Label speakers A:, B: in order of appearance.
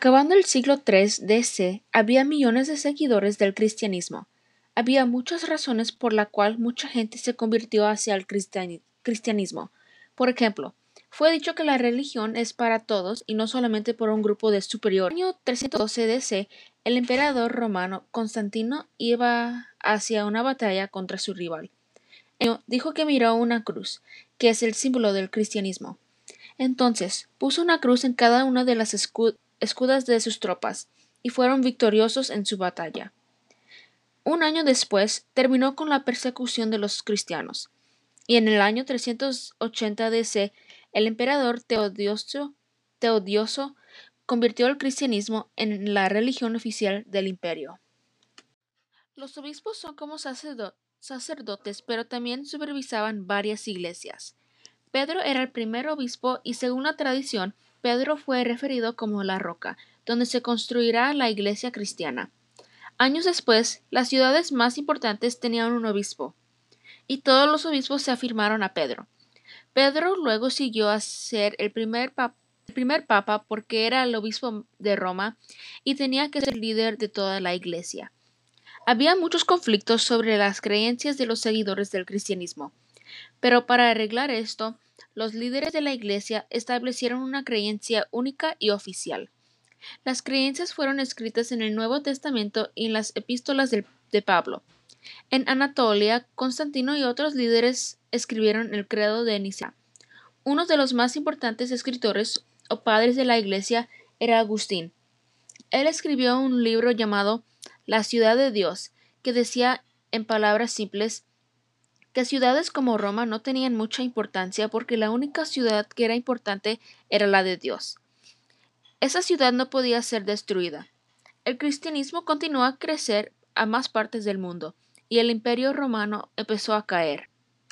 A: Acabando el siglo III DC, había millones de seguidores del cristianismo. Había muchas razones por la cual mucha gente se convirtió hacia el cristianismo. Por ejemplo, fue dicho que la religión es para todos y no solamente por un grupo de superiores. En el año 312 DC, el emperador romano Constantino iba hacia una batalla contra su rival. Dijo que miró una cruz, que es el símbolo del cristianismo. Entonces puso una cruz en cada una de las escudas de sus tropas, y fueron victoriosos en su batalla. Un año después terminó con la persecución de los cristianos, y en el año 380 DC el emperador Teodioso, Teodioso convirtió el cristianismo en la religión oficial del imperio. Los obispos son como sacerdotes, pero también supervisaban varias iglesias. Pedro era el primer obispo y según la tradición, Pedro fue referido como la roca, donde se construirá la iglesia cristiana. Años después, las ciudades más importantes tenían un obispo, y todos los obispos se afirmaron a Pedro. Pedro luego siguió a ser el primer, papa porque era el obispo de Roma y tenía que ser líder de toda la iglesia. Había muchos conflictos sobre las creencias de los seguidores del cristianismo, pero para arreglar esto, los líderes de la iglesia establecieron una creencia única y oficial. Las creencias fueron escritas en el Nuevo Testamento y en las epístolas de, Pablo. En Anatolia, Constantino y otros líderes escribieron el credo de Nicea. Uno de los más importantes escritores o padres de la Iglesia era Agustín. Él escribió un libro llamado La ciudad de Dios, que decía en palabras simples que ciudades como Roma no tenían mucha importancia porque la única ciudad que era importante era la de Dios. Esa ciudad no podía ser destruida. El cristianismo continuó a crecer a más partes del mundo y el imperio romano empezó a caer.